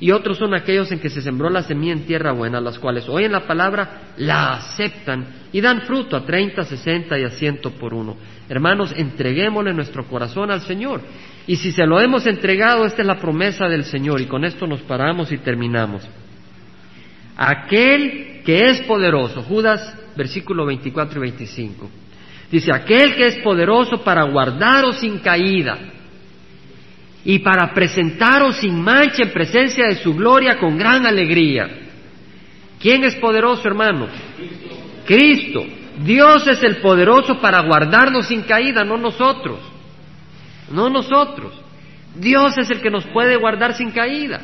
y otros son aquellos en que se sembró la semilla en tierra buena, las cuales oyen la palabra, la aceptan y dan fruto a treinta, sesenta y a ciento por uno. Hermanos, entreguémosle nuestro corazón al Señor. Y si se lo hemos entregado, esta es la promesa del Señor. Y con esto nos paramos y terminamos. Aquel que es poderoso, Judas, versículo 24 y 25. Dice, aquel que es poderoso para guardaros sin caída y para presentaros sin mancha en presencia de su gloria con gran alegría. ¿Quién es poderoso, hermano? Cristo. Dios es el poderoso para guardarnos sin caída, no nosotros. No nosotros. Dios es el que nos puede guardar sin caída.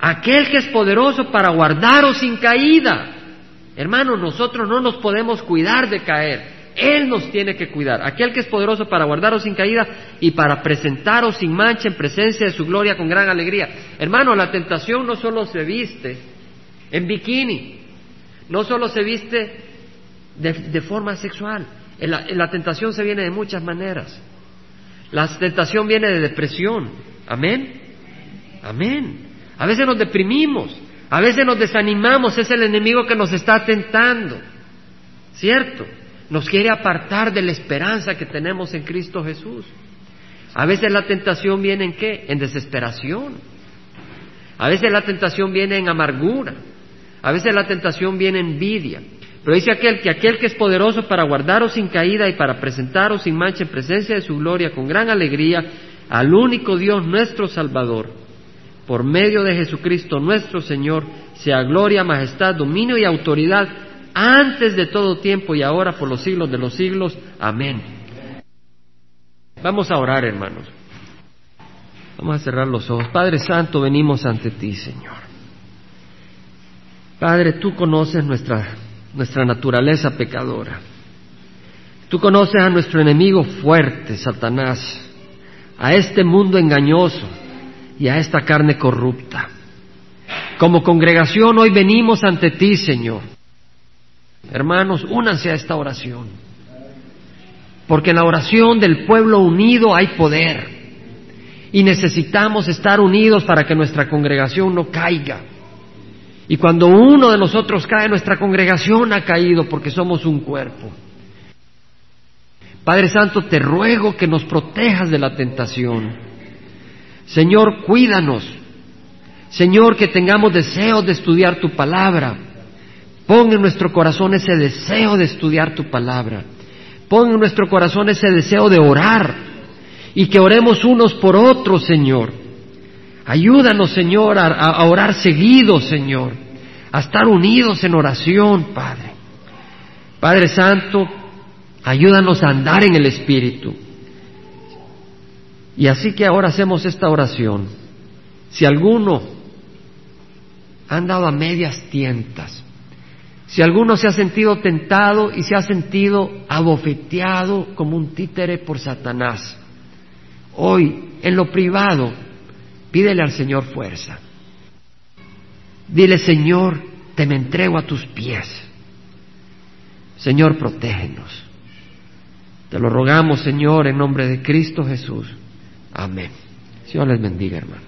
Aquel que es poderoso para guardaros sin caída. Hermano, nosotros no nos podemos cuidar de caer. Él nos tiene que cuidar, aquel que es poderoso para guardaros sin caída y para presentaros sin mancha en presencia de su gloria con gran alegría. Hermano, la tentación no solo se viste en bikini, no solo se viste de, forma sexual, la, la tentación se viene de muchas maneras. La tentación viene de depresión, amén, amén. A veces nos deprimimos, a veces nos desanimamos, es el enemigo que nos está tentando, ¿cierto? Nos quiere apartar de la esperanza que tenemos en Cristo Jesús. A veces la tentación viene en qué? En desesperación. A veces la tentación viene en amargura. A veces la tentación viene en envidia. Pero dice aquel que aquel que es poderoso para guardaros sin caída y para presentaros sin mancha en presencia de su gloria con gran alegría al único Dios nuestro Salvador, por medio de Jesucristo nuestro Señor, sea gloria, majestad, dominio y autoridad antes de todo tiempo y ahora por los siglos de los siglos. Amén. Vamos a orar, hermanos. Vamos a cerrar los ojos. Padre Santo, venimos ante ti, Señor. Padre, tú conoces nuestra, nuestra naturaleza pecadora. Tú conoces a nuestro enemigo fuerte, Satanás, a este mundo engañoso y a esta carne corrupta. Como congregación hoy venimos ante ti, Señor Hermanos, únanse a esta oración. Porque en la oración del pueblo unido hay poder. Y necesitamos estar unidos para que nuestra congregación no caiga. Y cuando uno de nosotros cae, nuestra congregación ha caído porque somos un cuerpo. Padre Santo, te ruego que nos protejas de la tentación. Señor, cuídanos. Señor, que tengamos deseos de estudiar tu palabra. Pon en nuestro corazón ese deseo de estudiar tu palabra. Pon en nuestro corazón ese deseo de orar y que oremos unos por otros, Señor. Ayúdanos, Señor, a, orar seguido, Señor, a estar unidos en oración, Padre. Padre Santo, ayúdanos a andar en el Espíritu. Y así que ahora hacemos esta oración. Si alguno ha andado a medias tientas, si alguno se ha sentido tentado y se ha sentido abofeteado como un títere por Satanás, hoy en lo privado, pídele al Señor fuerza. Dile, Señor, te me entrego a tus pies. Señor, protégenos. Te lo rogamos, Señor, en nombre de Cristo Jesús. Amén. Señor les bendiga, hermanos.